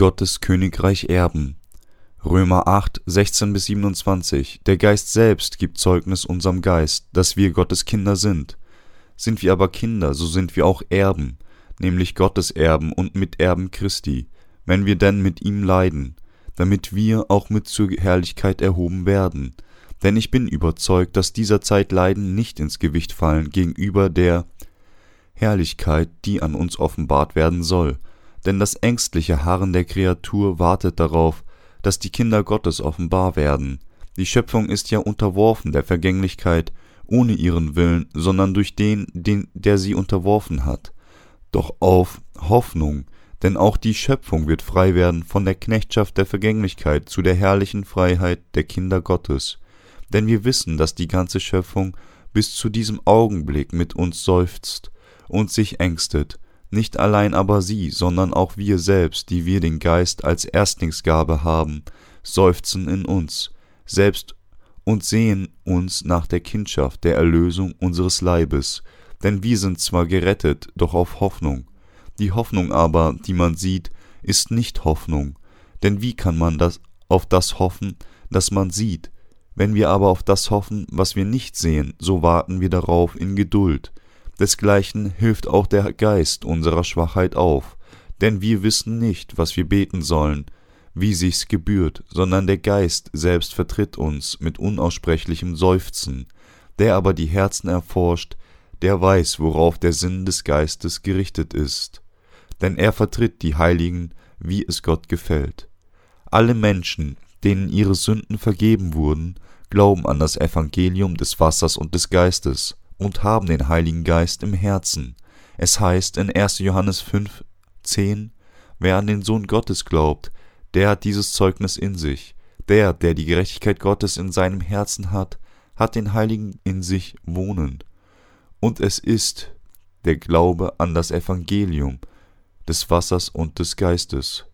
Gottes Königreich erben. Römer 8, 16 bis 27. Der Geist selbst gibt Zeugnis unserem Geist, dass wir Gottes Kinder sind. Sind wir aber Kinder, so sind wir auch Erben, nämlich Gottes Erben und Miterben Christi, wenn wir denn mit ihm leiden, damit wir auch mit zur Herrlichkeit erhoben werden. Denn ich bin überzeugt, dass dieser Zeit Leiden nicht ins Gewicht fallen gegenüber der Herrlichkeit, die an uns offenbart werden soll. Denn das ängstliche Harren der Kreatur wartet darauf, dass die Kinder Gottes offenbar werden. Die Schöpfung ist ja unterworfen der Vergänglichkeit, ohne ihren Willen, sondern durch den, den der sie unterworfen hat. Doch auf Hoffnung, denn auch die Schöpfung wird frei werden von der Knechtschaft der Vergänglichkeit zu der herrlichen Freiheit der Kinder Gottes. Denn wir wissen, dass die ganze Schöpfung bis zu diesem Augenblick mit uns seufzt und sich ängstet, nicht allein aber sie, sondern auch wir selbst, die wir den Geist als Erstlingsgabe haben, seufzen in uns, selbst und sehen uns nach der Kindschaft der Erlösung unseres Leibes, denn wir sind zwar gerettet, doch auf Hoffnung. Die Hoffnung aber, die man sieht, ist nicht Hoffnung, denn wie kann man das auf das hoffen, das man sieht? Wenn wir aber auf das hoffen, was wir nicht sehen, so warten wir darauf in Geduld. Desgleichen hilft auch der Geist unserer Schwachheit auf, denn wir wissen nicht, was wir beten sollen, wie sich's gebührt, sondern der Geist selbst vertritt uns mit unaussprechlichem Seufzen, der aber die Herzen erforscht, der weiß, worauf der Sinn des Geistes gerichtet ist, denn er vertritt die Heiligen, wie es Gott gefällt. Alle Menschen, denen ihre Sünden vergeben wurden, glauben an das Evangelium des Wassers und des Geistes, und haben den Heiligen Geist im Herzen. Es heißt in 1. Johannes 5, 10, wer an den Sohn Gottes glaubt, der hat dieses Zeugnis in sich. Der, der die Gerechtigkeit Gottes in seinem Herzen hat, hat den Heiligen in sich wohnen. Und es ist der Glaube an das Evangelium des Wassers und des Geistes,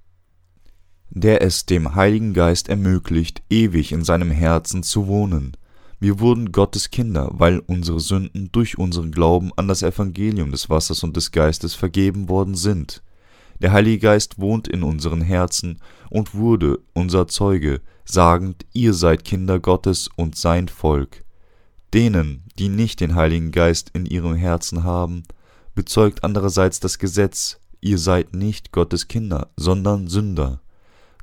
der es dem Heiligen Geist ermöglicht, ewig in seinem Herzen zu wohnen. Wir wurden Gottes Kinder, weil unsere Sünden durch unseren Glauben an das Evangelium des Wassers und des Geistes vergeben worden sind. Der Heilige Geist wohnt in unseren Herzen und wurde unser Zeuge, sagend, ihr seid Kinder Gottes und sein Volk. Denen, die nicht den Heiligen Geist in ihrem Herzen haben, bezeugt andererseits das Gesetz, ihr seid nicht Gottes Kinder, sondern Sünder.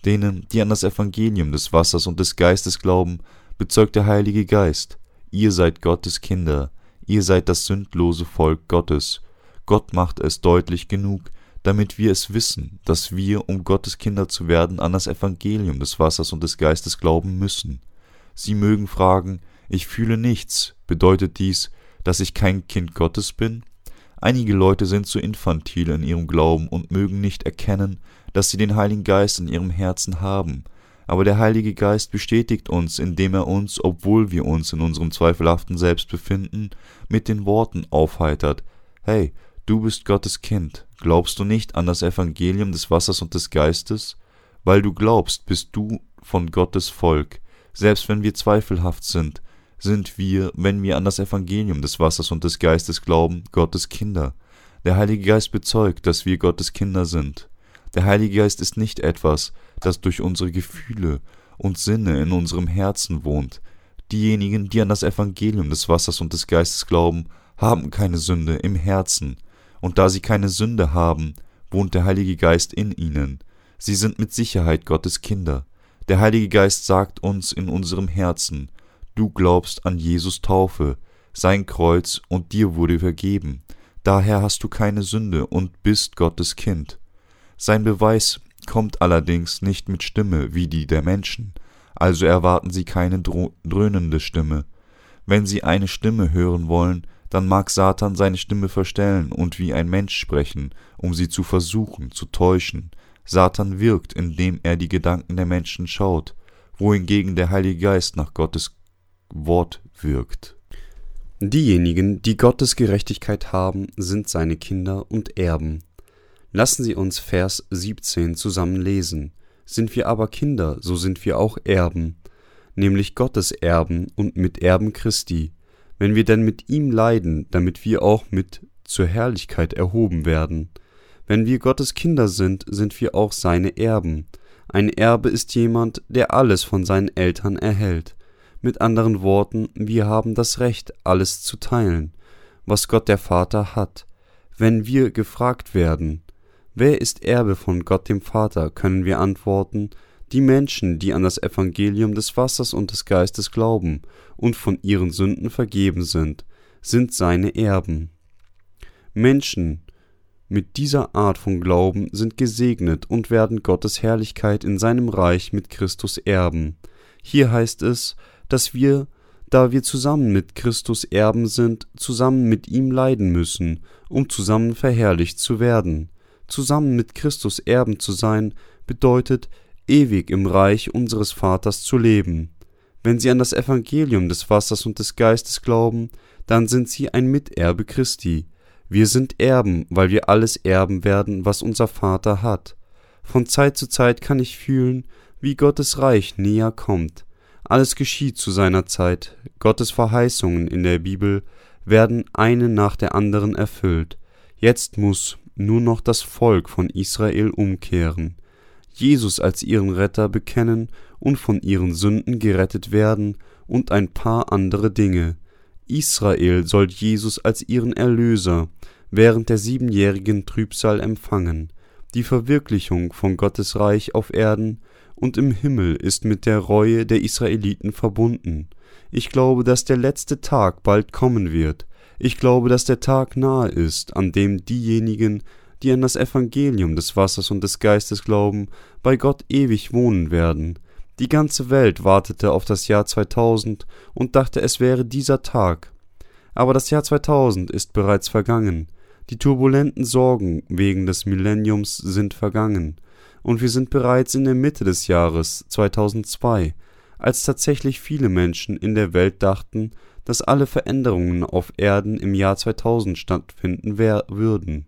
Denen, die an das Evangelium des Wassers und des Geistes glauben, bezeugt der Heilige Geist, ihr seid Gottes Kinder, ihr seid das sündlose Volk Gottes. Gott macht es deutlich genug, damit wir es wissen, dass wir, um Gottes Kinder zu werden, an das Evangelium des Wassers und des Geistes glauben müssen. Sie mögen fragen, ich fühle nichts, bedeutet dies, dass ich kein Kind Gottes bin? Einige Leute sind zu infantil in ihrem Glauben und mögen nicht erkennen, dass sie den Heiligen Geist in ihrem Herzen haben, aber der Heilige Geist bestätigt uns, indem er uns, obwohl wir uns in unserem zweifelhaften Selbst befinden, mit den Worten aufheitert Hey, du bist Gottes Kind, glaubst du nicht an das Evangelium des Wassers und des Geistes? Weil du glaubst, bist du von Gottes Volk. Selbst wenn wir zweifelhaft sind, sind wir, wenn wir an das Evangelium des Wassers und des Geistes glauben, Gottes Kinder. Der Heilige Geist bezeugt, dass wir Gottes Kinder sind. Der Heilige Geist ist nicht etwas, das durch unsere Gefühle und Sinne in unserem Herzen wohnt. Diejenigen, die an das Evangelium des Wassers und des Geistes glauben, haben keine Sünde im Herzen, und da sie keine Sünde haben, wohnt der Heilige Geist in ihnen. Sie sind mit Sicherheit Gottes Kinder. Der Heilige Geist sagt uns in unserem Herzen, du glaubst an Jesus Taufe, sein Kreuz und dir wurde vergeben. Daher hast du keine Sünde und bist Gottes Kind. Sein Beweis kommt allerdings nicht mit Stimme wie die der Menschen, also erwarten Sie keine dröhnende Stimme. Wenn Sie eine Stimme hören wollen, dann mag Satan seine Stimme verstellen und wie ein Mensch sprechen, um sie zu versuchen, zu täuschen. Satan wirkt, indem er die Gedanken der Menschen schaut, wohingegen der Heilige Geist nach Gottes Wort wirkt. Diejenigen, die Gottes Gerechtigkeit haben, sind seine Kinder und Erben. Lassen Sie uns Vers 17 zusammen lesen. Sind wir aber Kinder, so sind wir auch Erben, nämlich Gottes Erben und Miterben Christi, wenn wir denn mit ihm leiden, damit wir auch mit zur Herrlichkeit erhoben werden. Wenn wir Gottes Kinder sind, sind wir auch seine Erben. Ein Erbe ist jemand, der alles von seinen Eltern erhält. Mit anderen Worten, wir haben das Recht, alles zu teilen, was Gott der Vater hat. Wenn wir gefragt werden, wer ist Erbe von Gott dem Vater, können wir antworten, die Menschen, die an das Evangelium des Wassers und des Geistes glauben und von ihren Sünden vergeben sind, sind seine Erben. Menschen mit dieser Art von Glauben sind gesegnet und werden Gottes Herrlichkeit in seinem Reich mit Christus erben. Hier heißt es, dass wir, da wir zusammen mit Christus Erben sind, zusammen mit ihm leiden müssen, um zusammen verherrlicht zu werden. Zusammen mit Christus Erben zu sein, bedeutet, ewig im Reich unseres Vaters zu leben. Wenn sie an das Evangelium des Wassers und des Geistes glauben, dann sind sie ein Miterbe Christi. Wir sind Erben, weil wir alles erben werden, was unser Vater hat. Von Zeit zu Zeit kann ich fühlen, wie Gottes Reich näher kommt. Alles geschieht zu seiner Zeit. Gottes Verheißungen in der Bibel werden eine nach der anderen erfüllt. Jetzt muss nur noch das Volk von Israel umkehren, Jesus als ihren Retter bekennen und von ihren Sünden gerettet werden und ein paar andere Dinge. Israel soll Jesus als ihren Erlöser während der siebenjährigen Trübsal empfangen. Die Verwirklichung von Gottes Reich auf Erden und im Himmel ist mit der Reue der Israeliten verbunden. Ich glaube, dass der letzte Tag bald kommen wird. Ich glaube, dass der Tag nahe ist, an dem diejenigen, die an das Evangelium des Wassers und des Geistes glauben, bei Gott ewig wohnen werden. Die ganze Welt wartete auf das Jahr 2000 und dachte, es wäre dieser Tag. Aber das Jahr 2000 ist bereits vergangen. Die turbulenten Sorgen wegen des Millenniums sind vergangen und wir sind bereits in der Mitte des Jahres 2002, als tatsächlich viele Menschen in der Welt dachten, dass alle Veränderungen auf Erden im Jahr 2000 stattfinden würden.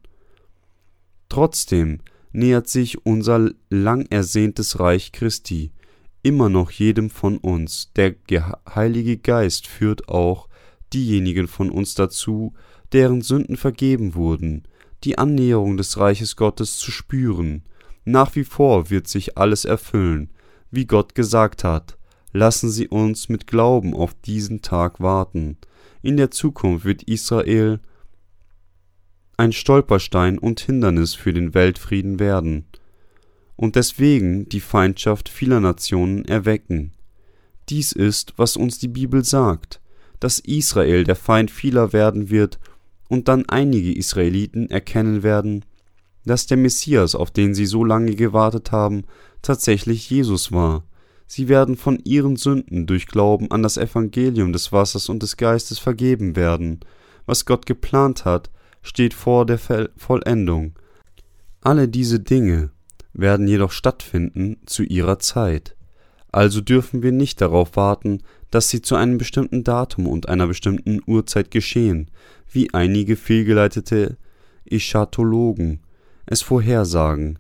Trotzdem nähert sich unser lang ersehntes Reich Christi immer noch jedem von uns. Der Heilige Geist führt auch diejenigen von uns dazu, deren Sünden vergeben wurden, die Annäherung des Reiches Gottes zu spüren, nach wie vor wird sich alles erfüllen, wie Gott gesagt hat. Lassen Sie uns mit Glauben auf diesen Tag warten. In der Zukunft wird Israel ein Stolperstein und Hindernis für den Weltfrieden werden und deswegen die Feindschaft vieler Nationen erwecken. Dies ist, was uns die Bibel sagt, dass Israel der Feind vieler werden wird und dann einige Israeliten erkennen werden, dass der Messias, auf den sie so lange gewartet haben, tatsächlich Jesus war. Sie werden von ihren Sünden durch Glauben an das Evangelium des Wassers und des Geistes vergeben werden. Was Gott geplant hat, steht vor der Vollendung. Alle diese Dinge werden jedoch stattfinden zu ihrer Zeit. Also dürfen wir nicht darauf warten, dass sie zu einem bestimmten Datum und einer bestimmten Uhrzeit geschehen, wie einige fehlgeleitete Eschatologen es vorhersagen.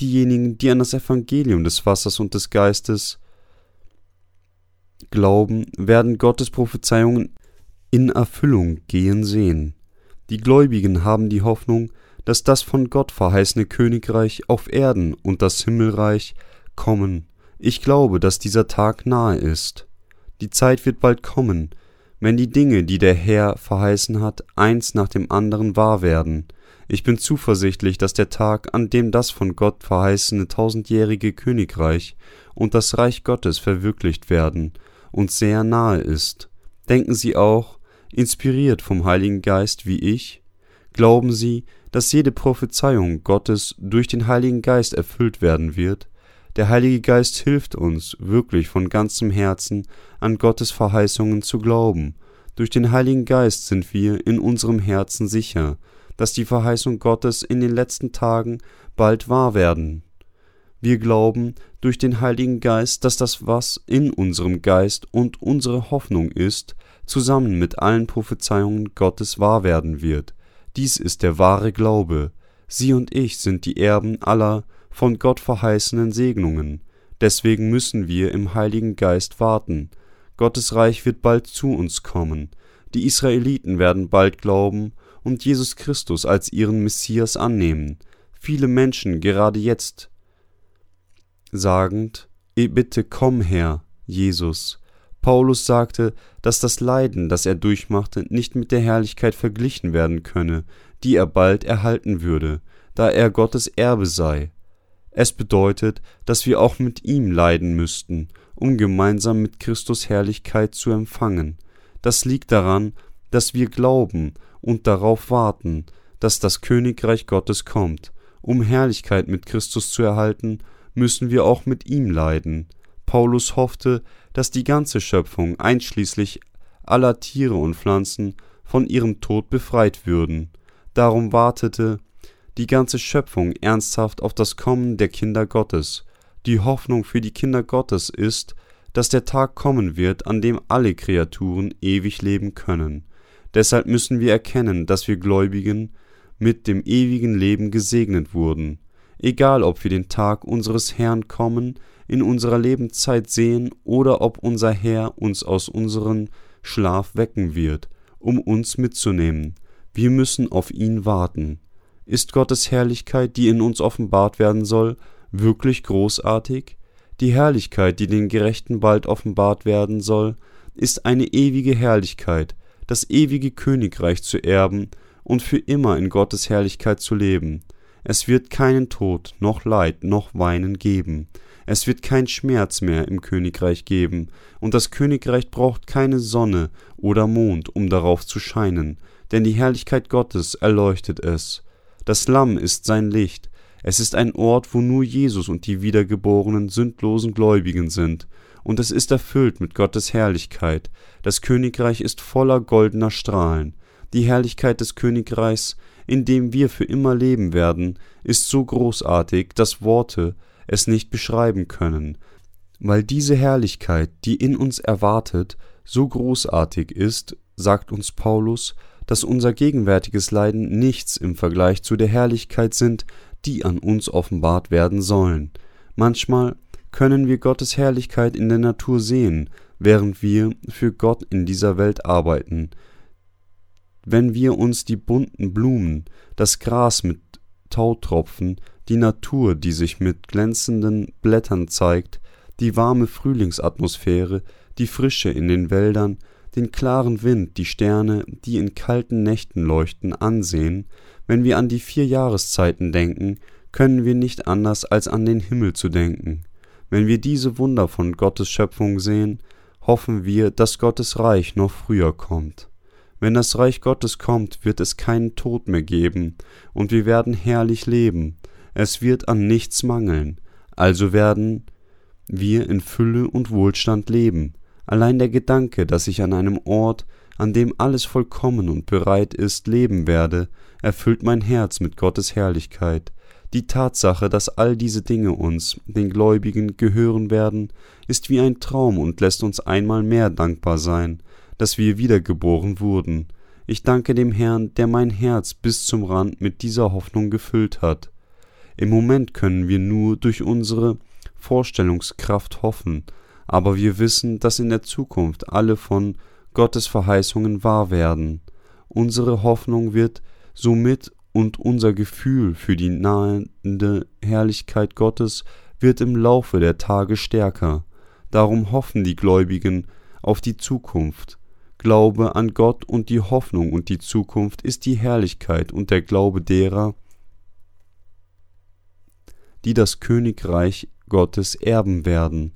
Diejenigen, die an das Evangelium des Wassers und des Geistes glauben, werden Gottes Prophezeiungen in Erfüllung gehen sehen. Die Gläubigen haben die Hoffnung, dass das von Gott verheißene Königreich auf Erden und das Himmelreich kommen. Ich glaube, dass dieser Tag nahe ist. Die Zeit wird bald kommen, wenn die Dinge, die der Herr verheißen hat, eins nach dem anderen wahr werden. Ich bin zuversichtlich, dass der Tag, an dem das von Gott verheißene tausendjährige Königreich und das Reich Gottes verwirklicht werden, uns sehr nahe ist. Denken Sie auch, inspiriert vom Heiligen Geist wie ich, glauben Sie, dass jede Prophezeiung Gottes durch den Heiligen Geist erfüllt werden wird? Der Heilige Geist hilft uns, wirklich von ganzem Herzen an Gottes Verheißungen zu glauben. Durch den Heiligen Geist sind wir in unserem Herzen sicher, dass die Verheißung Gottes in den letzten Tagen bald wahr werden. Wir glauben durch den Heiligen Geist, dass das, was in unserem Geist und unsere Hoffnung ist, zusammen mit allen Prophezeiungen Gottes wahr werden wird. Dies ist der wahre Glaube. Sie und ich sind die Erben aller von Gott verheißenen Segnungen. Deswegen müssen wir im Heiligen Geist warten. Gottes Reich wird bald zu uns kommen. Die Israeliten werden bald glauben und Jesus Christus als ihren Messias annehmen. viele Menschen gerade jetzt sagend, bitte komm her, Jesus. Paulus sagte, dass das Leiden, das er durchmachte, nicht mit der Herrlichkeit verglichen werden könne, die er bald erhalten würde, da er Gottes Erbe sei. Es bedeutet, dass wir auch mit ihm leiden müssten, um gemeinsam mit Christus Herrlichkeit zu empfangen. Das liegt daran, dass wir glauben und darauf warten, dass das Königreich Gottes kommt. Um Herrlichkeit mit Christus zu erhalten, müssen wir auch mit ihm leiden. Paulus hoffte, dass die ganze Schöpfung, einschließlich aller Tiere und Pflanzen, von ihrem Tod befreit würden. Darum wartete die ganze Schöpfung ernsthaft auf das Kommen der Kinder Gottes. Die Hoffnung für die Kinder Gottes ist, dass der Tag kommen wird, an dem alle Kreaturen ewig leben können. Deshalb müssen wir erkennen, dass wir Gläubigen mit dem ewigen Leben gesegnet wurden. Egal, ob wir den Tag unseres Herrn kommen, in unserer Lebenszeit sehen oder ob unser Herr uns aus unserem Schlaf wecken wird, um uns mitzunehmen. Wir müssen auf ihn warten. Ist Gottes Herrlichkeit, die in uns offenbart werden soll, wirklich großartig? Die Herrlichkeit, die den Gerechten bald offenbart werden soll, ist eine ewige Herrlichkeit, das ewige Königreich zu erben und für immer in Gottes Herrlichkeit zu leben. Es wird keinen Tod, noch Leid, noch Weinen geben. Es wird kein Schmerz mehr im Königreich geben, und das Königreich braucht keine Sonne oder Mond, um darauf zu scheinen, denn die Herrlichkeit Gottes erleuchtet es. Das Lamm ist sein Licht, es ist ein Ort, wo nur Jesus und die wiedergeborenen, sündlosen Gläubigen sind, und es ist erfüllt mit Gottes Herrlichkeit. Das Königreich ist voller goldener Strahlen. Die Herrlichkeit des Königreichs, in dem wir für immer leben werden, ist so großartig, dass Worte es nicht beschreiben können, weil diese Herrlichkeit, die in uns erwartet, so großartig ist, sagt uns Paulus, dass unser gegenwärtiges Leiden nichts im Vergleich zu der Herrlichkeit sind, die an uns offenbart werden sollen. Manchmal können wir Gottes Herrlichkeit in der Natur sehen, während wir für Gott in dieser Welt arbeiten. Wenn wir uns die bunten Blumen, das Gras mit Tautropfen, die Natur, die sich mit glänzenden Blättern zeigt, die warme Frühlingsatmosphäre, die Frische in den Wäldern, den klaren Wind, die Sterne, die in kalten Nächten leuchten, ansehen, wenn wir an die vier Jahreszeiten denken, können wir nicht anders als an den Himmel zu denken. Wenn wir diese Wunder von Gottes Schöpfung sehen, hoffen wir, dass Gottes Reich noch früher kommt. Wenn das Reich Gottes kommt, wird es keinen Tod mehr geben, und wir werden herrlich leben. Es wird an nichts mangeln. Also werden wir in Fülle und Wohlstand leben. Allein der Gedanke, dass ich an einem Ort, an dem alles vollkommen und bereit ist, leben werde, erfüllt mein Herz mit Gottes Herrlichkeit. Die Tatsache, dass all diese Dinge uns, den Gläubigen, gehören werden, ist wie ein Traum und lässt uns einmal mehr dankbar sein, dass wir wiedergeboren wurden. Ich danke dem Herrn, der mein Herz bis zum Rand mit dieser Hoffnung gefüllt hat. Im Moment können wir nur durch unsere Vorstellungskraft hoffen, aber wir wissen, dass in der Zukunft alle von Gottes Verheißungen wahr werden. Unsere Hoffnung wird somit und unser Gefühl für die nahende Herrlichkeit Gottes wird im Laufe der Tage stärker. Darum hoffen die Gläubigen auf die Zukunft. Glaube an Gott und die Hoffnung und die Zukunft ist die Herrlichkeit und der Glaube derer, die das Königreich Gottes erben werden.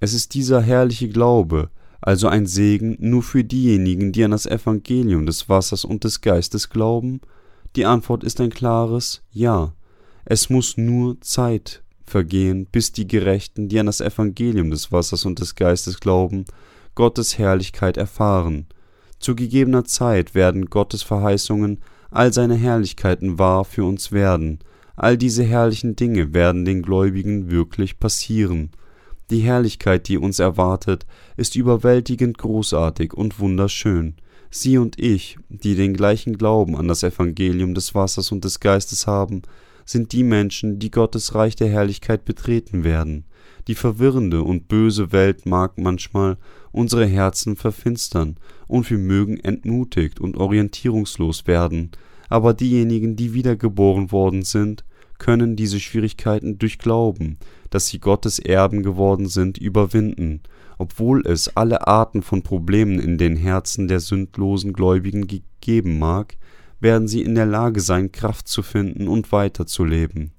Es ist dieser herrliche Glaube, also ein Segen nur für diejenigen, die an das Evangelium des Wassers und des Geistes glauben? Die Antwort ist ein klares Ja. Es muss nur Zeit vergehen, bis die Gerechten, die an das Evangelium des Wassers und des Geistes glauben, Gottes Herrlichkeit erfahren. Zu gegebener Zeit werden Gottes Verheißungen, all seine Herrlichkeiten wahr für uns werden. All diese herrlichen Dinge werden den Gläubigen wirklich passieren. Die Herrlichkeit, die uns erwartet, ist überwältigend großartig und wunderschön. Sie und ich, die den gleichen Glauben an das Evangelium des Wassers und des Geistes haben, sind die Menschen, die Gottes Reich der Herrlichkeit betreten werden. Die verwirrende und böse Welt mag manchmal unsere Herzen verfinstern, und wir mögen entmutigt und orientierungslos werden, aber diejenigen, die wiedergeboren worden sind, können diese Schwierigkeiten durch Glauben, dass sie Gottes Erben geworden sind, überwinden, obwohl es alle Arten von Problemen in den Herzen der sündlosen Gläubigen geben mag, werden sie in der Lage sein, Kraft zu finden und weiterzuleben,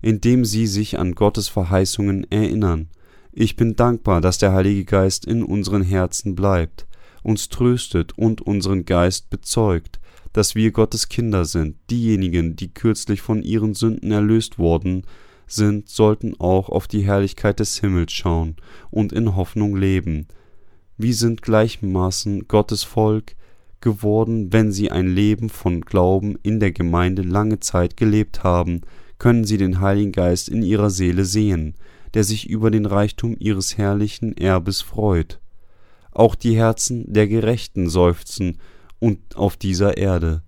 indem sie sich an Gottes Verheißungen erinnern. Ich bin dankbar, dass der Heilige Geist in unseren Herzen bleibt, uns tröstet und unseren Geist bezeugt, dass wir Gottes Kinder sind. Diejenigen, die kürzlich von ihren Sünden erlöst worden sind, sollten auch auf die Herrlichkeit des Himmels schauen und in Hoffnung leben. Wir sind gleichmaßen Gottes Volk geworden, wenn sie ein Leben von Glauben in der Gemeinde lange Zeit gelebt haben, können sie den Heiligen Geist in ihrer Seele sehen, der sich über den Reichtum ihres herrlichen Erbes freut. Auch die Herzen der Gerechten seufzen und auf dieser Erde.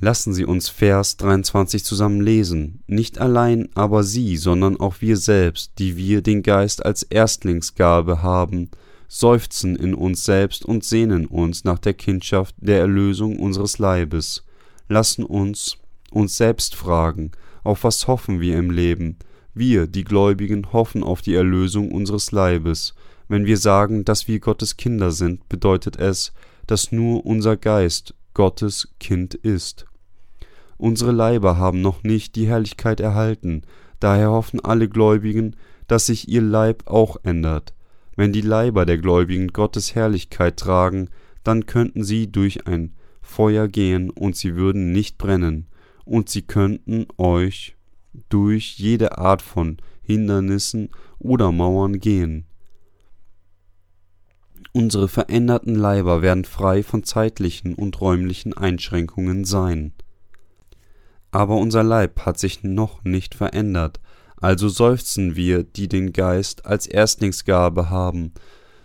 Lassen Sie uns Vers 23 zusammen lesen. Nicht allein aber Sie, sondern auch wir selbst, die wir den Geist als Erstlingsgabe haben, seufzen in uns selbst und sehnen uns nach der Kindschaft der Erlösung unseres Leibes. Lassen uns uns selbst fragen, auf was hoffen wir im Leben? Wir, die Gläubigen, hoffen auf die Erlösung unseres Leibes. Wenn wir sagen, dass wir Gottes Kinder sind, bedeutet es, dass nur unser Geist Gottes Kind ist. Unsere Leiber haben noch nicht die Herrlichkeit erhalten, daher hoffen alle Gläubigen, dass sich ihr Leib auch ändert. Wenn die Leiber der Gläubigen Gottes Herrlichkeit tragen, dann könnten sie durch ein Feuer gehen und sie würden nicht brennen, und sie könnten euch durch jede Art von Hindernissen oder Mauern gehen. Unsere veränderten Leiber werden frei von zeitlichen und räumlichen Einschränkungen sein. Aber unser Leib hat sich noch nicht verändert, also seufzen wir, die den Geist als Erstlingsgabe haben.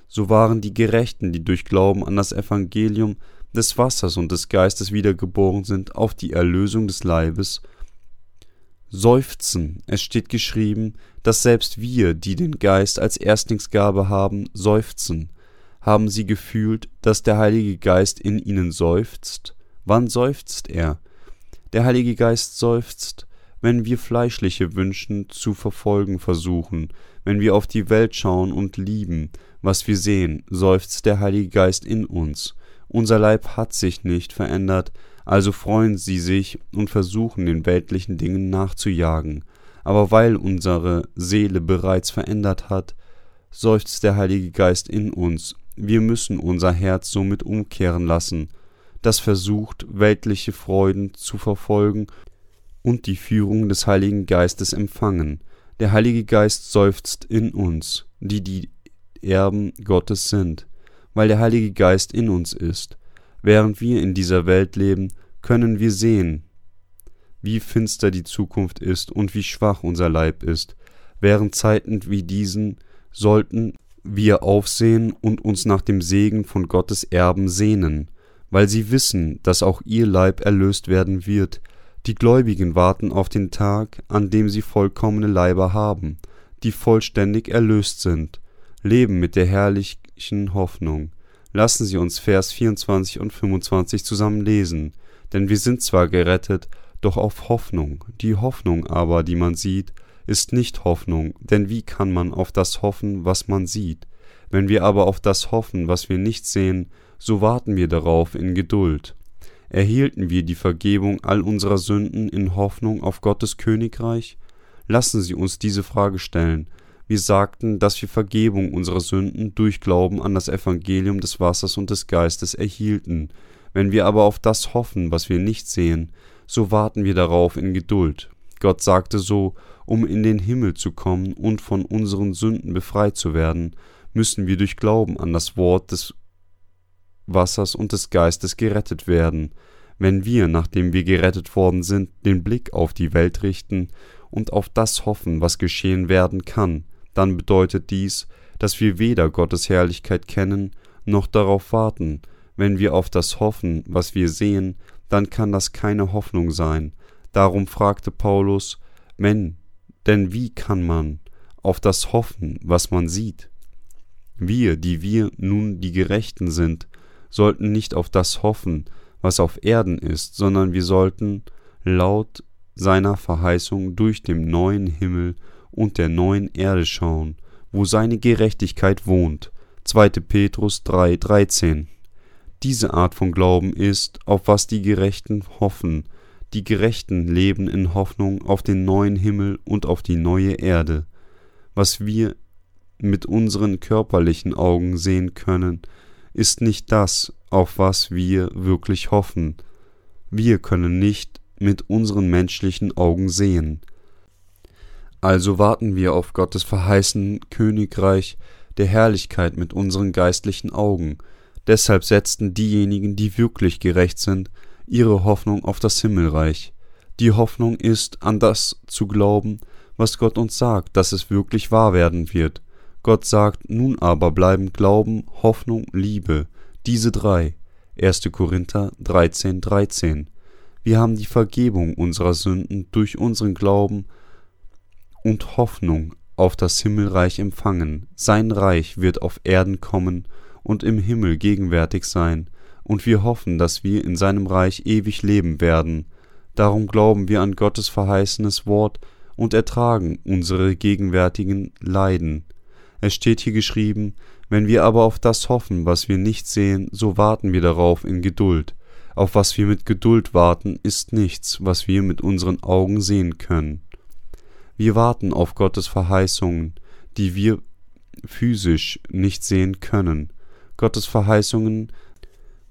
So waren die Gerechten, die durch Glauben an das Evangelium des Wassers und des Geistes wiedergeboren sind, auf die Erlösung des Leibes, seufzen. Es steht geschrieben, dass selbst wir, die den Geist als Erstlingsgabe haben, seufzen. Haben Sie gefühlt, dass der Heilige Geist in Ihnen seufzt? Wann seufzt er? Der Heilige Geist seufzt, wenn wir fleischliche Wünschen zu verfolgen versuchen, wenn wir auf die Welt schauen und lieben, was wir sehen, seufzt der Heilige Geist in uns. Unser Leib hat sich nicht verändert, also freuen sie sich und versuchen den weltlichen Dingen nachzujagen. Aber weil unsere Seele bereits verändert hat, seufzt der Heilige Geist in uns wir müssen unser Herz somit umkehren lassen, das versucht, weltliche Freuden zu verfolgen und die Führung des Heiligen Geistes empfangen. Der Heilige Geist seufzt in uns, die die Erben Gottes sind, weil der Heilige Geist in uns ist. Während wir in dieser Welt leben, können wir sehen, wie finster die Zukunft ist und wie schwach unser Leib ist. Während Zeiten wie diesen sollten wir aufsehen und uns nach dem Segen von Gottes Erben sehnen, weil sie wissen, dass auch ihr Leib erlöst werden wird. Die Gläubigen warten auf den Tag, an dem sie vollkommene Leiber haben, die vollständig erlöst sind, leben mit der herrlichen Hoffnung. Lassen Sie uns Vers 24 und 25 zusammen lesen, denn wir sind zwar gerettet, doch auf Hoffnung, die Hoffnung aber, die man sieht, ist nicht Hoffnung, denn wie kann man auf das hoffen, was man sieht? Wenn wir aber auf das hoffen, was wir nicht sehen, so warten wir darauf in Geduld. Erhielten wir die Vergebung all unserer Sünden in Hoffnung auf Gottes Königreich? Lassen Sie uns diese Frage stellen. Wir sagten, dass wir Vergebung unserer Sünden durch Glauben an das Evangelium des Wassers und des Geistes erhielten. Wenn wir aber auf das hoffen, was wir nicht sehen, so warten wir darauf in Geduld. Gott sagte so, um in den Himmel zu kommen und von unseren Sünden befreit zu werden, müssen wir durch Glauben an das Wort des Wassers und des Geistes gerettet werden. Wenn wir, nachdem wir gerettet worden sind, den Blick auf die Welt richten und auf das hoffen, was geschehen werden kann, dann bedeutet dies, dass wir weder Gottes Herrlichkeit kennen, noch darauf warten. Wenn wir auf das hoffen, was wir sehen, dann kann das keine Hoffnung sein. Darum fragte Paulus, wenn denn wie kann man auf das hoffen, was man sieht? Wir, die wir nun die Gerechten sind, sollten nicht auf das hoffen, was auf Erden ist, sondern wir sollten laut seiner Verheißung durch den neuen Himmel und der neuen Erde schauen, wo seine Gerechtigkeit wohnt. 2. Petrus 3, 13. Diese Art von Glauben ist, auf was die Gerechten hoffen. Die Gerechten leben in Hoffnung auf den neuen Himmel und auf die neue Erde. Was wir mit unseren körperlichen Augen sehen können, ist nicht das, auf was wir wirklich hoffen. Wir können nicht mit unseren menschlichen Augen sehen. Also warten wir auf Gottes verheißenen Königreich der Herrlichkeit mit unseren geistlichen Augen. Deshalb setzten diejenigen, die wirklich gerecht sind, ihre Hoffnung auf das Himmelreich. Die Hoffnung ist, an das zu glauben, was Gott uns sagt, dass es wirklich wahr werden wird. Gott sagt, nun aber bleiben Glauben, Hoffnung, Liebe, diese drei. 1. Korinther 13, 13. Wir haben die Vergebung unserer Sünden durch unseren Glauben und Hoffnung auf das Himmelreich empfangen. Sein Reich wird auf Erden kommen und im Himmel gegenwärtig sein, und wir hoffen, dass wir in seinem Reich ewig leben werden. Darum glauben wir an Gottes verheißenes Wort und ertragen unsere gegenwärtigen Leiden. Es steht hier geschrieben, wenn wir aber auf das hoffen, was wir nicht sehen, so warten wir darauf in Geduld. Auf was wir mit Geduld warten, ist nichts, was wir mit unseren Augen sehen können. Wir warten auf Gottes Verheißungen, die wir physisch nicht sehen können. Gottes Verheißungen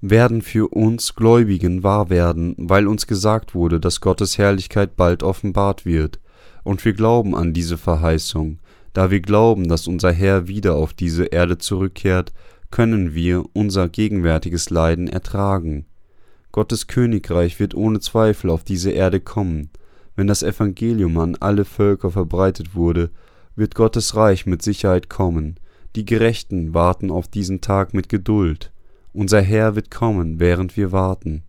werden für uns Gläubigen wahr werden, weil uns gesagt wurde, dass Gottes Herrlichkeit bald offenbart wird. Und wir glauben an diese Verheißung. Da wir glauben, dass unser Herr wieder auf diese Erde zurückkehrt, können wir unser gegenwärtiges Leiden ertragen. Gottes Königreich wird ohne Zweifel auf diese Erde kommen. Wenn das Evangelium an alle Völker verbreitet wurde, wird Gottes Reich mit Sicherheit kommen. Die Gerechten warten auf diesen Tag mit Geduld. Unser Herr wird kommen, während wir warten.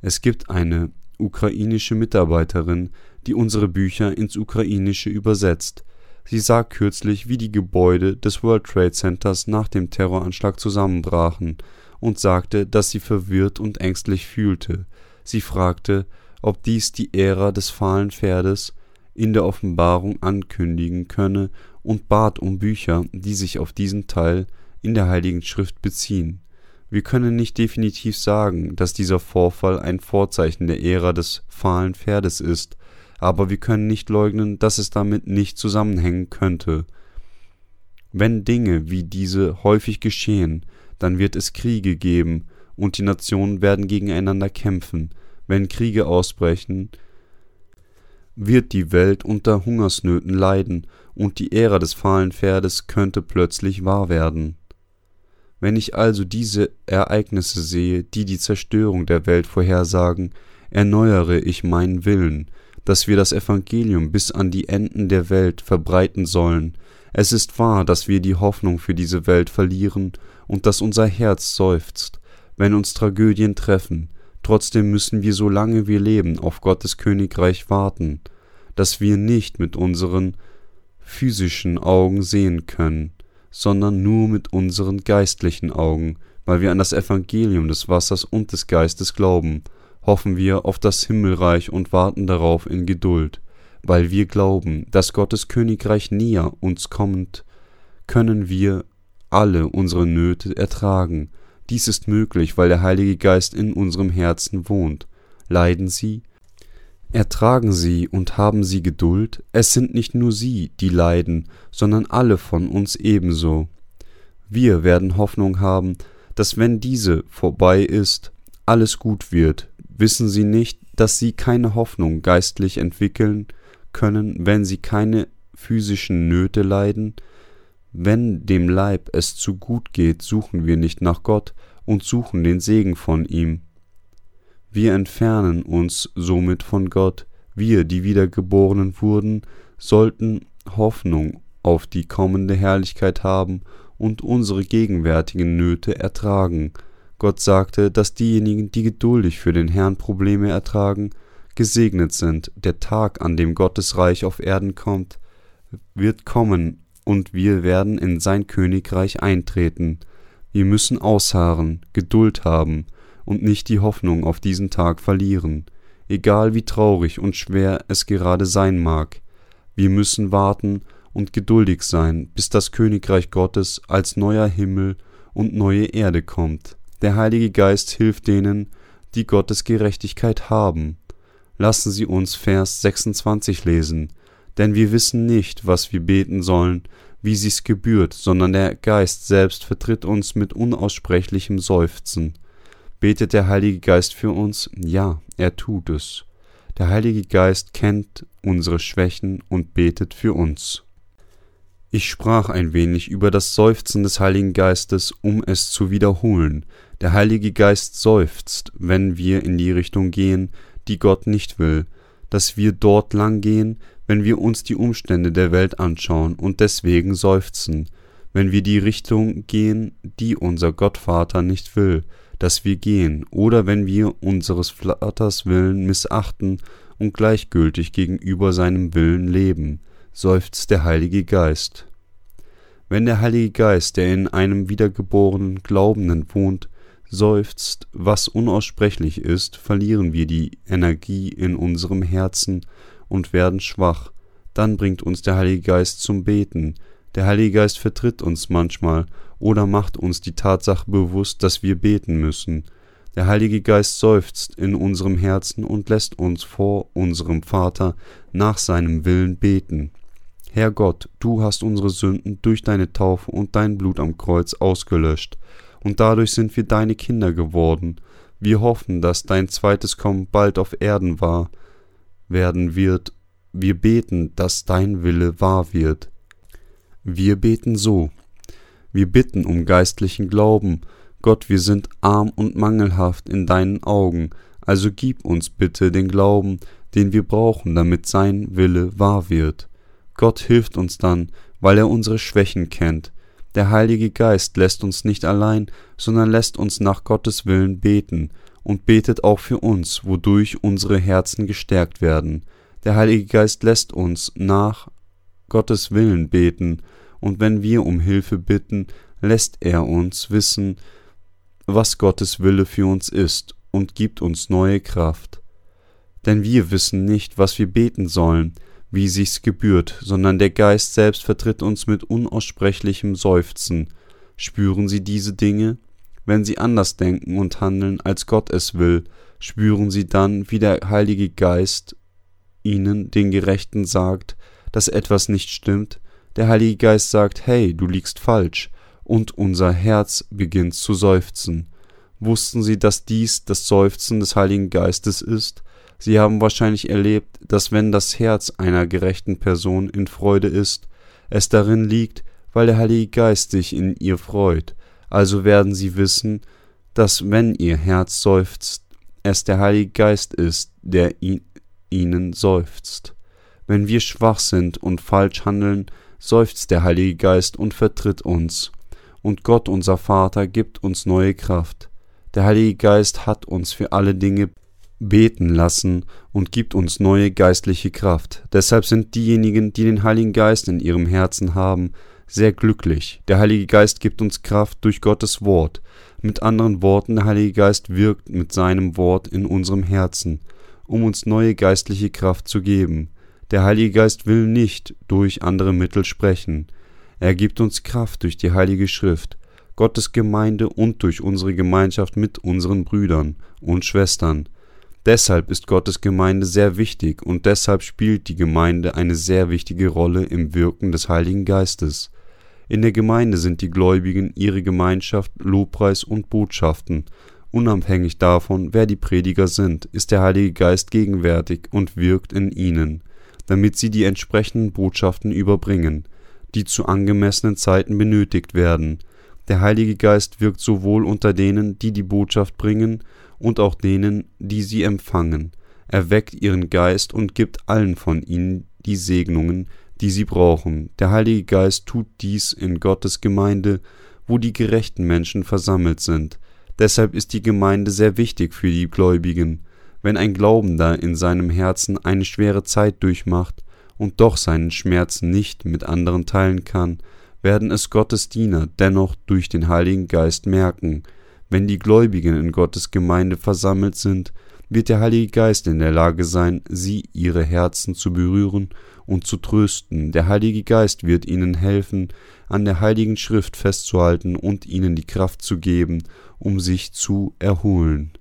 Es gibt eine ukrainische Mitarbeiterin, die unsere Bücher ins Ukrainische übersetzt. Sie sah kürzlich, wie die Gebäude des World Trade Centers nach dem Terroranschlag zusammenbrachen und sagte, dass sie verwirrt und ängstlich fühlte. Sie fragte, ob dies die Ära des fahlen Pferdes in der Offenbarung ankündigen könne und bat um Bücher, die sich auf diesen Teil in der Heiligen Schrift beziehen. Wir können nicht definitiv sagen, dass dieser Vorfall ein Vorzeichen der Ära des fahlen Pferdes ist, aber wir können nicht leugnen, dass es damit nicht zusammenhängen könnte. Wenn Dinge wie diese häufig geschehen, dann wird es Kriege geben, und die Nationen werden gegeneinander kämpfen. Wenn Kriege ausbrechen, wird die Welt unter Hungersnöten leiden, und die Ära des fahlen Pferdes könnte plötzlich wahr werden. Wenn ich also diese Ereignisse sehe, die die Zerstörung der Welt vorhersagen, erneuere ich meinen Willen, dass wir das Evangelium bis an die Enden der Welt verbreiten sollen. Es ist wahr, dass wir die Hoffnung für diese Welt verlieren und dass unser Herz seufzt, wenn uns Tragödien treffen, trotzdem müssen wir, solange wir leben, auf Gottes Königreich warten, das wir nicht mit unseren physischen Augen sehen können, sondern nur mit unseren geistlichen Augen, weil wir an das Evangelium des Wassers und des Geistes glauben, hoffen wir auf das Himmelreich und warten darauf in Geduld, weil wir glauben, dass Gottes Königreich näher uns kommt, können wir alle unsere Nöte ertragen. Dies ist möglich, weil der Heilige Geist in unserem Herzen wohnt. Leiden Sie? Ertragen Sie und haben Sie Geduld? Es sind nicht nur Sie, die leiden, sondern alle von uns ebenso. Wir werden Hoffnung haben, dass wenn diese vorbei ist, alles gut wird. Wissen Sie nicht, dass Sie keine Hoffnung geistlich entwickeln können, wenn Sie keine physischen Nöte leiden? Wenn dem Leib es zu gut geht, suchen wir nicht nach Gott und suchen den Segen von ihm. Wir entfernen uns somit von Gott, wir, die wiedergeborenen wurden, sollten Hoffnung auf die kommende Herrlichkeit haben und unsere gegenwärtigen Nöte ertragen. Gott sagte, dass diejenigen, die geduldig für den Herrn Probleme ertragen, gesegnet sind. Der Tag, an dem Gottes Reich auf Erden kommt, wird kommen und wir werden in sein Königreich eintreten. Wir müssen ausharren, Geduld haben und nicht die Hoffnung auf diesen Tag verlieren, egal wie traurig und schwer es gerade sein mag. Wir müssen warten und geduldig sein, bis das Königreich Gottes als neuer Himmel und neue Erde kommt. Der Heilige Geist hilft denen, die Gottes Gerechtigkeit haben. Lassen Sie uns Vers 26 lesen, denn wir wissen nicht, was wir beten sollen, wie sich's gebührt, sondern der Geist selbst vertritt uns mit unaussprechlichem Seufzen. Betet der Heilige Geist für uns? Ja, er tut es. Der Heilige Geist kennt unsere Schwächen und betet für uns. Ich sprach ein wenig über das Seufzen des Heiligen Geistes, um es zu wiederholen. Der Heilige Geist seufzt, wenn wir in die Richtung gehen, die Gott nicht will, dass wir dort lang gehen, wenn wir uns die Umstände der Welt anschauen und deswegen seufzen, wenn wir die Richtung gehen, die unser Gottvater nicht will, dass wir gehen, oder wenn wir unseres Vaters Willen missachten und gleichgültig gegenüber seinem Willen leben, seufzt der Heilige Geist. Wenn der Heilige Geist, der in einem wiedergeborenen Glaubenden wohnt, seufzt, was unaussprechlich ist, verlieren wir die Energie in unserem Herzen und werden schwach, dann bringt uns der Heilige Geist zum Beten. Der Heilige Geist vertritt uns manchmal oder macht uns die Tatsache bewusst, dass wir beten müssen. Der Heilige Geist seufzt in unserem Herzen und lässt uns vor unserem Vater nach seinem Willen beten. Herr Gott, du hast unsere Sünden durch deine Taufe und dein Blut am Kreuz ausgelöscht, und dadurch sind wir deine Kinder geworden. Wir hoffen, dass dein zweites Kommen bald auf Erden war werden wird, wir beten, dass dein Wille wahr wird. Wir beten so. Wir bitten um geistlichen Glauben. Gott, wir sind arm und mangelhaft in deinen Augen, also gib uns bitte den Glauben, den wir brauchen, damit sein Wille wahr wird. Gott hilft uns dann, weil er unsere Schwächen kennt. Der Heilige Geist lässt uns nicht allein, sondern lässt uns nach Gottes Willen beten, und betet auch für uns, wodurch unsere Herzen gestärkt werden. Der Heilige Geist lässt uns nach Gottes Willen beten, und wenn wir um Hilfe bitten, lässt er uns wissen, was Gottes Wille für uns ist, und gibt uns neue Kraft. Denn wir wissen nicht, was wir beten sollen, wie sich's gebührt, sondern der Geist selbst vertritt uns mit unaussprechlichem Seufzen. Spüren Sie diese Dinge? Wenn sie anders denken und handeln, als Gott es will, spüren sie dann, wie der Heilige Geist ihnen, den Gerechten, sagt, dass etwas nicht stimmt. Der Heilige Geist sagt, hey, du liegst falsch, und unser Herz beginnt zu seufzen. Wussten sie, dass dies das Seufzen des Heiligen Geistes ist? Sie haben wahrscheinlich erlebt, dass wenn das Herz einer gerechten Person in Freude ist, es darin liegt, weil der Heilige Geist sich in ihr freut. Also werden sie wissen, dass wenn ihr Herz seufzt, es der Heilige Geist ist, der ihnen seufzt. Wenn wir schwach sind und falsch handeln, seufzt der Heilige Geist und vertritt uns. Und Gott unser Vater gibt uns neue Kraft. Der Heilige Geist hat uns für alle Dinge beten lassen und gibt uns neue geistliche Kraft. Deshalb sind diejenigen, die den Heiligen Geist in ihrem Herzen haben, sehr glücklich. Der Heilige Geist gibt uns Kraft durch Gottes Wort. Mit anderen Worten, der Heilige Geist wirkt mit seinem Wort in unserem Herzen, um uns neue geistliche Kraft zu geben. Der Heilige Geist will nicht durch andere Mittel sprechen. Er gibt uns Kraft durch die Heilige Schrift, Gottes Gemeinde und durch unsere Gemeinschaft mit unseren Brüdern und Schwestern. Deshalb ist Gottes Gemeinde sehr wichtig und deshalb spielt die Gemeinde eine sehr wichtige Rolle im Wirken des Heiligen Geistes. In der Gemeinde sind die Gläubigen ihre Gemeinschaft, Lobpreis und Botschaften. Unabhängig davon, wer die Prediger sind, ist der Heilige Geist gegenwärtig und wirkt in ihnen, damit sie die entsprechenden Botschaften überbringen, die zu angemessenen Zeiten benötigt werden. Der Heilige Geist wirkt sowohl unter denen, die die Botschaft bringen, und auch denen, die sie empfangen. Er weckt ihren Geist und gibt allen von ihnen die Segnungen, die sie brauchen. Der Heilige Geist tut dies in Gottes Gemeinde, wo die gerechten Menschen versammelt sind. Deshalb ist die Gemeinde sehr wichtig für die Gläubigen. Wenn ein Glaubender in seinem Herzen eine schwere Zeit durchmacht und doch seinen Schmerz nicht mit anderen teilen kann, werden es Gottes Diener dennoch durch den Heiligen Geist merken. Wenn die Gläubigen in Gottes Gemeinde versammelt sind, wird der Heilige Geist in der Lage sein, sie ihre Herzen zu berühren und zu trösten. Der Heilige Geist wird ihnen helfen, an der Heiligen Schrift festzuhalten und ihnen die Kraft zu geben, um sich zu erholen.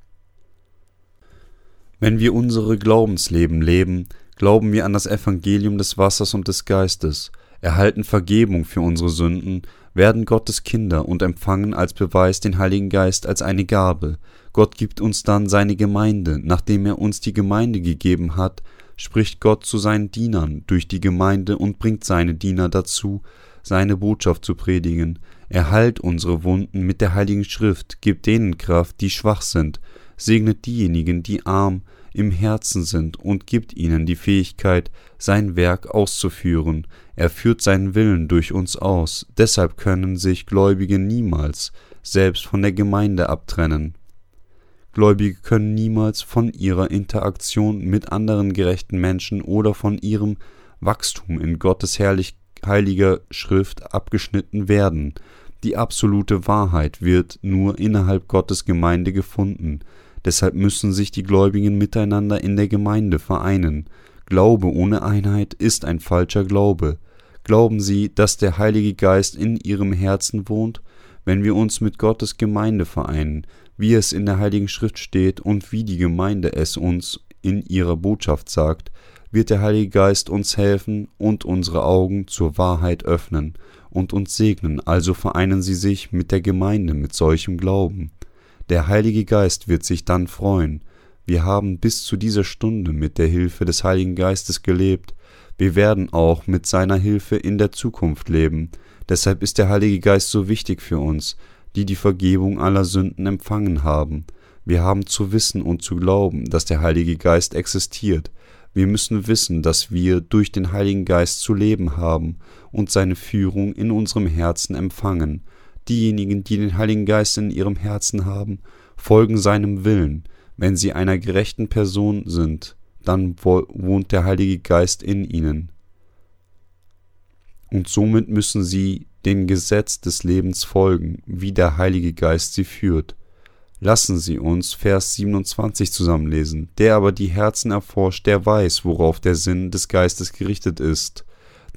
Wenn wir unsere Glaubensleben leben, glauben wir an das Evangelium des Wassers und des Geistes, erhalten Vergebung für unsere Sünden, werden Gottes Kinder und empfangen als Beweis den Heiligen Geist als eine Gabe. Gott gibt uns dann seine Gemeinde. Nachdem er uns die Gemeinde gegeben hat, spricht Gott zu seinen Dienern durch die Gemeinde und bringt seine Diener dazu, seine Botschaft zu predigen. Er heilt unsere Wunden mit der Heiligen Schrift, gibt denen Kraft, die schwach sind, segnet diejenigen, die arm im Herzen sind und gibt ihnen die Fähigkeit, sein Werk auszuführen. Er führt seinen Willen durch uns aus. Deshalb können sich Gläubige niemals selbst von der Gemeinde abtrennen. Gläubige können niemals von ihrer Interaktion mit anderen gerechten Menschen oder von ihrem Wachstum in Gottes herrlich, heiliger Schrift abgeschnitten werden. Die absolute Wahrheit wird nur innerhalb Gottes Gemeinde gefunden. Deshalb müssen sich die Gläubigen miteinander in der Gemeinde vereinen. Glaube ohne Einheit ist ein falscher Glaube. Glauben Sie, dass der Heilige Geist in Ihrem Herzen wohnt? Wenn wir uns mit Gottes Gemeinde vereinen, wie es in der Heiligen Schrift steht und wie die Gemeinde es uns in ihrer Botschaft sagt, wird der Heilige Geist uns helfen und unsere Augen zur Wahrheit öffnen und uns segnen, also vereinen Sie sich mit der Gemeinde mit solchem Glauben. Der Heilige Geist wird sich dann freuen. Wir haben bis zu dieser Stunde mit der Hilfe des Heiligen Geistes gelebt. Wir werden auch mit seiner Hilfe in der Zukunft leben. Deshalb ist der Heilige Geist so wichtig für uns, die die Vergebung aller Sünden empfangen haben. Wir haben zu wissen und zu glauben, dass der Heilige Geist existiert. Wir müssen wissen, dass wir durch den Heiligen Geist zu leben haben und seine Führung in unserem Herzen empfangen. Diejenigen, die den Heiligen Geist in ihrem Herzen haben, folgen seinem Willen. Wenn sie einer gerechten Person sind, dann wohnt der Heilige Geist in ihnen. Und somit müssen sie dem Gesetz des Lebens folgen, wie der Heilige Geist sie führt. Lassen Sie uns Vers 27 zusammenlesen. Der aber die Herzen erforscht, der weiß, worauf der Sinn des Geistes gerichtet ist,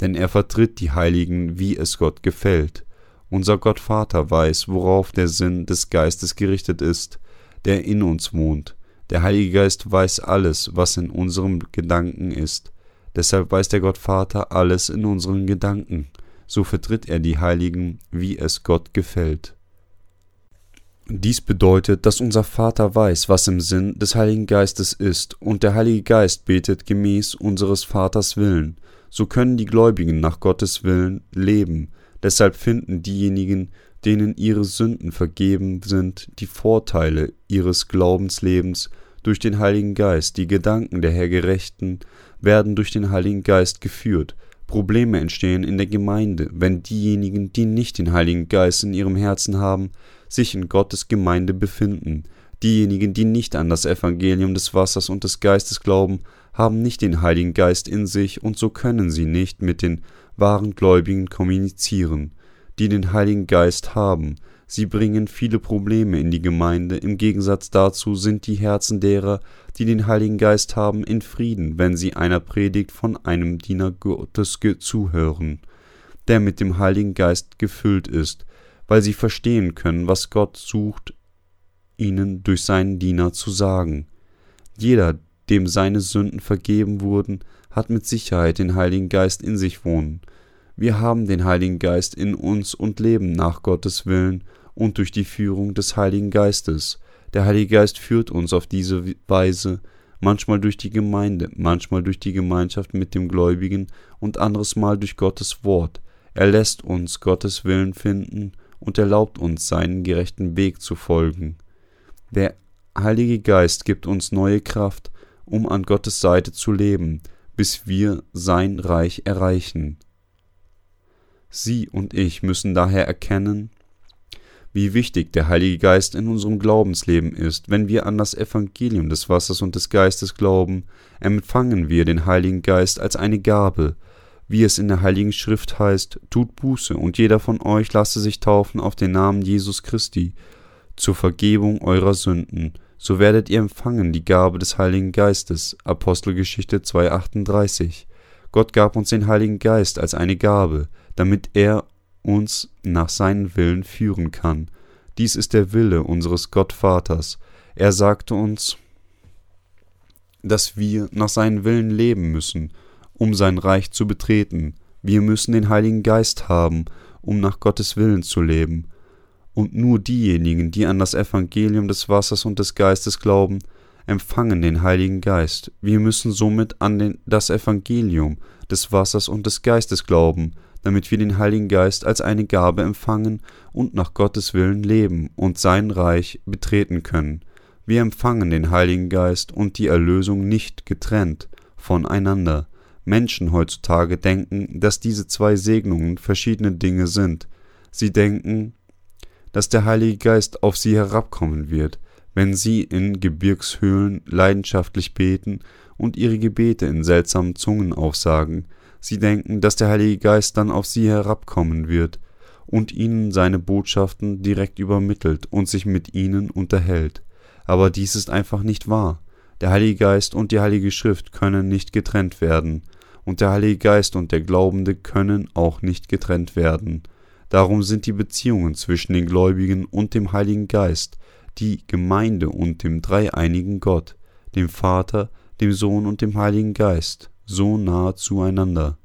denn er vertritt die Heiligen, wie es Gott gefällt. Unser Gott Vater weiß, worauf der Sinn des Geistes gerichtet ist, der in uns wohnt. Der Heilige Geist weiß alles, was in unserem Gedanken ist. Deshalb weiß der Gott Vater alles in unseren Gedanken. So vertritt er die Heiligen, wie es Gott gefällt. Dies bedeutet, dass unser Vater weiß, was im Sinn des Heiligen Geistes ist, und der Heilige Geist betet gemäß unseres Vaters Willen. So können die Gläubigen nach Gottes Willen leben, Deshalb finden diejenigen, denen ihre Sünden vergeben sind, die Vorteile ihres Glaubenslebens durch den Heiligen Geist. Die Gedanken der Hergerechten werden durch den Heiligen Geist geführt. Probleme entstehen in der Gemeinde, wenn diejenigen, die nicht den Heiligen Geist in ihrem Herzen haben, sich in Gottes Gemeinde befinden. Diejenigen, die nicht an das Evangelium des Wassers und des Geistes glauben, haben nicht den Heiligen Geist in sich und so können sie nicht mit den wahren Gläubigen kommunizieren, die den Heiligen Geist haben. Sie bringen viele Probleme in die Gemeinde, im Gegensatz dazu sind die Herzen derer, die den Heiligen Geist haben, in Frieden, wenn sie einer Predigt von einem Diener Gottes zuhören, der mit dem Heiligen Geist gefüllt ist, weil sie verstehen können, was Gott sucht, ihnen durch seinen Diener zu sagen. Jeder, dem seine Sünden vergeben wurden, hat mit Sicherheit den Heiligen Geist in sich wohnen. Wir haben den Heiligen Geist in uns und leben nach Gottes Willen und durch die Führung des Heiligen Geistes. Der Heilige Geist führt uns auf diese Weise, manchmal durch die Gemeinde, manchmal durch die Gemeinschaft mit dem Gläubigen und anderes Mal durch Gottes Wort. Er lässt uns Gottes Willen finden und erlaubt uns, seinen gerechten Weg zu folgen. Der Heilige Geist gibt uns neue Kraft, um an Gottes Seite zu leben, bis wir sein Reich erreichen. Sie und ich müssen daher erkennen, wie wichtig der Heilige Geist in unserem Glaubensleben ist. Wenn wir an das Evangelium des Wassers und des Geistes glauben, empfangen wir den Heiligen Geist als eine Gabe, wie es in der Heiligen Schrift heißt, tut Buße, und jeder von euch lasse sich taufen auf den Namen Jesus Christi zur Vergebung eurer Sünden. So werdet ihr empfangen die Gabe des Heiligen Geistes. Apostelgeschichte 2,38. Gott gab uns den Heiligen Geist als eine Gabe, damit er uns nach seinem Willen führen kann. Dies ist der Wille unseres Gottvaters. Er sagte uns, dass wir nach seinem Willen leben müssen, um sein Reich zu betreten. Wir müssen den Heiligen Geist haben, um nach Gottes Willen zu leben. Und nur diejenigen, die an das Evangelium des Wassers und des Geistes glauben, empfangen den Heiligen Geist. Wir müssen somit an den, das Evangelium des Wassers und des Geistes glauben, damit wir den Heiligen Geist als eine Gabe empfangen und nach Gottes Willen leben und sein Reich betreten können. Wir empfangen den Heiligen Geist und die Erlösung nicht getrennt voneinander. Menschen heutzutage denken, dass diese zwei Segnungen verschiedene Dinge sind. Sie denken, dass der Heilige Geist auf sie herabkommen wird, wenn sie in Gebirgshöhlen leidenschaftlich beten und ihre Gebete in seltsamen Zungen aufsagen. Sie denken, dass der Heilige Geist dann auf sie herabkommen wird und ihnen seine Botschaften direkt übermittelt und sich mit ihnen unterhält. Aber dies ist einfach nicht wahr. Der Heilige Geist und die Heilige Schrift können nicht getrennt werden, und der Heilige Geist und der Glaubende können auch nicht getrennt werden. Darum sind die Beziehungen zwischen den Gläubigen und dem Heiligen Geist, die Gemeinde und dem dreieinigen Gott, dem Vater, dem Sohn und dem Heiligen Geist, so nahe zueinander.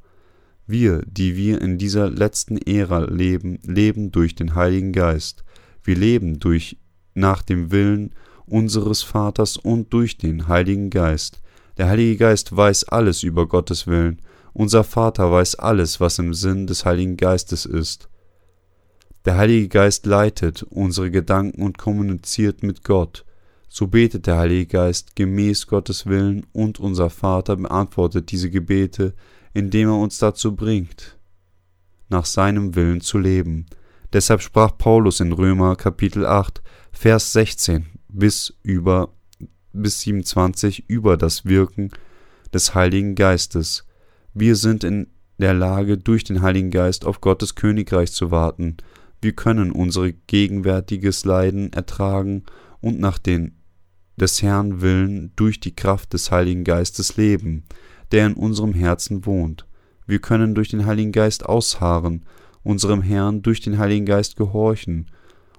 Wir, die wir in dieser letzten Ära leben, leben durch den Heiligen Geist. Wir leben durch nach dem Willen unseres Vaters und durch den Heiligen Geist. Der Heilige Geist weiß alles über Gottes Willen. Unser Vater weiß alles, was im Sinn des Heiligen Geistes ist. Der Heilige Geist leitet unsere Gedanken und kommuniziert mit Gott. So betet der Heilige Geist gemäß Gottes Willen und unser Vater beantwortet diese Gebete, indem er uns dazu bringt, nach seinem Willen zu leben. Deshalb sprach Paulus in Römer Kapitel 8, Vers 16 bis über bis 27 über das Wirken des Heiligen Geistes. Wir sind in der Lage, durch den Heiligen Geist auf Gottes Königreich zu warten, wir können unser gegenwärtiges Leiden ertragen und nach den des Herrn Willen durch die Kraft des Heiligen Geistes leben, der in unserem Herzen wohnt. Wir können durch den Heiligen Geist ausharren, unserem Herrn durch den Heiligen Geist gehorchen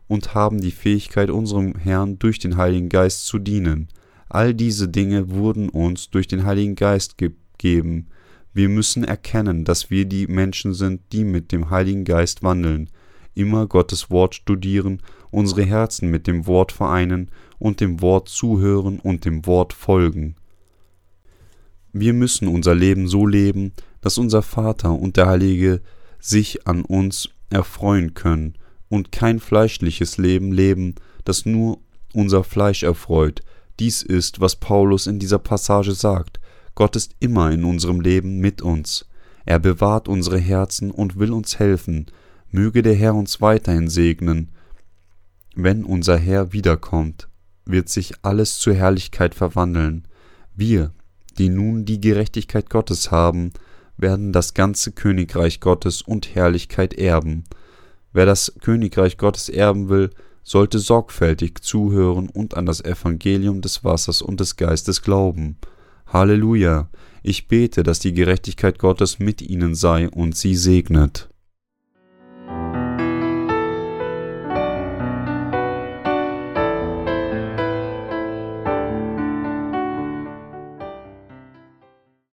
und haben die Fähigkeit, unserem Herrn durch den Heiligen Geist zu dienen. All diese Dinge wurden uns durch den Heiligen Geist gegeben. Wir müssen erkennen, dass wir die Menschen sind, die mit dem Heiligen Geist wandeln, immer Gottes Wort studieren, unsere Herzen mit dem Wort vereinen und dem Wort zuhören und dem Wort folgen. Wir müssen unser Leben so leben, dass unser Vater und der Heilige sich an uns erfreuen können und kein fleischliches Leben leben, das nur unser Fleisch erfreut. Dies ist, was Paulus in dieser Passage sagt. Gott ist immer in unserem Leben mit uns. Er bewahrt unsere Herzen und will uns helfen, Möge der Herr uns weiterhin segnen. Wenn unser Herr wiederkommt, wird sich alles zur Herrlichkeit verwandeln. Wir, die nun die Gerechtigkeit Gottes haben, werden das ganze Königreich Gottes und Herrlichkeit erben. Wer das Königreich Gottes erben will, sollte sorgfältig zuhören und an das Evangelium des Wassers und des Geistes glauben. Halleluja! Ich bete, dass die Gerechtigkeit Gottes mit ihnen sei und sie segnet.